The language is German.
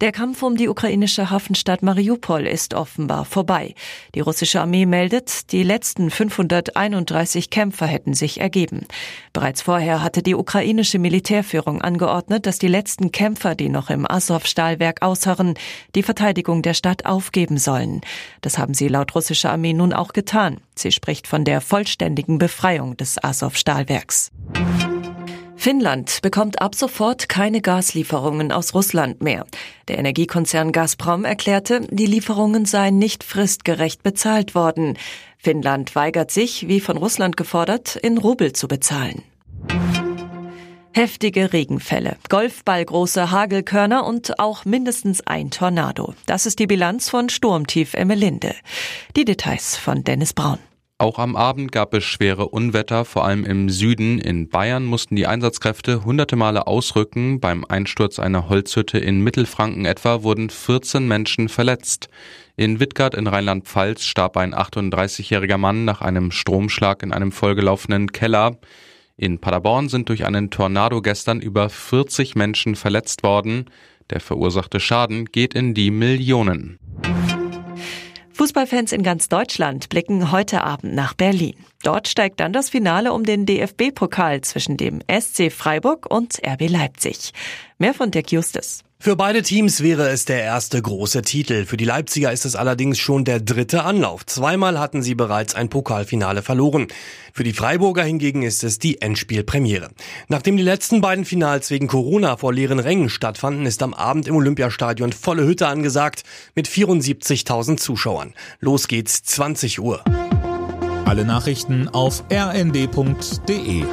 Der Kampf um die ukrainische Hafenstadt Mariupol ist offenbar vorbei. Die russische Armee meldet, die letzten 531 Kämpfer hätten sich ergeben. Bereits vorher hatte die ukrainische Militärführung angeordnet, dass die letzten Kämpfer, die noch im Azov-Stahlwerk ausharren, die Verteidigung der Stadt aufgeben sollen. Das haben sie laut russischer Armee nun auch getan. Sie spricht von der vollständigen Befreiung des Azov-Stahlwerks. Finnland bekommt ab sofort keine Gaslieferungen aus Russland mehr. Der Energiekonzern Gazprom erklärte, die Lieferungen seien nicht fristgerecht bezahlt worden. Finnland weigert sich, wie von Russland gefordert, in Rubel zu bezahlen. Heftige Regenfälle, Golfballgroße Hagelkörner und auch mindestens ein Tornado. Das ist die Bilanz von Sturmtief Emmelinde. Die Details von Dennis Braun. Auch am Abend gab es schwere Unwetter, vor allem im Süden. In Bayern mussten die Einsatzkräfte hunderte Male ausrücken. Beim Einsturz einer Holzhütte in Mittelfranken etwa wurden 14 Menschen verletzt. In Wittgart in Rheinland-Pfalz starb ein 38-jähriger Mann nach einem Stromschlag in einem vollgelaufenen Keller. In Paderborn sind durch einen Tornado gestern über 40 Menschen verletzt worden. Der verursachte Schaden geht in die Millionen. Fußballfans in ganz Deutschland blicken heute Abend nach Berlin. Dort steigt dann das Finale um den DFB-Pokal zwischen dem SC Freiburg und RB Leipzig. Mehr von Dirk Justus. Für beide Teams wäre es der erste große Titel. Für die Leipziger ist es allerdings schon der dritte Anlauf. Zweimal hatten sie bereits ein Pokalfinale verloren. Für die Freiburger hingegen ist es die Endspielpremiere. Nachdem die letzten beiden Finals wegen Corona vor leeren Rängen stattfanden, ist am Abend im Olympiastadion volle Hütte angesagt mit 74.000 Zuschauern. Los geht's 20 Uhr. Alle Nachrichten auf rnd.de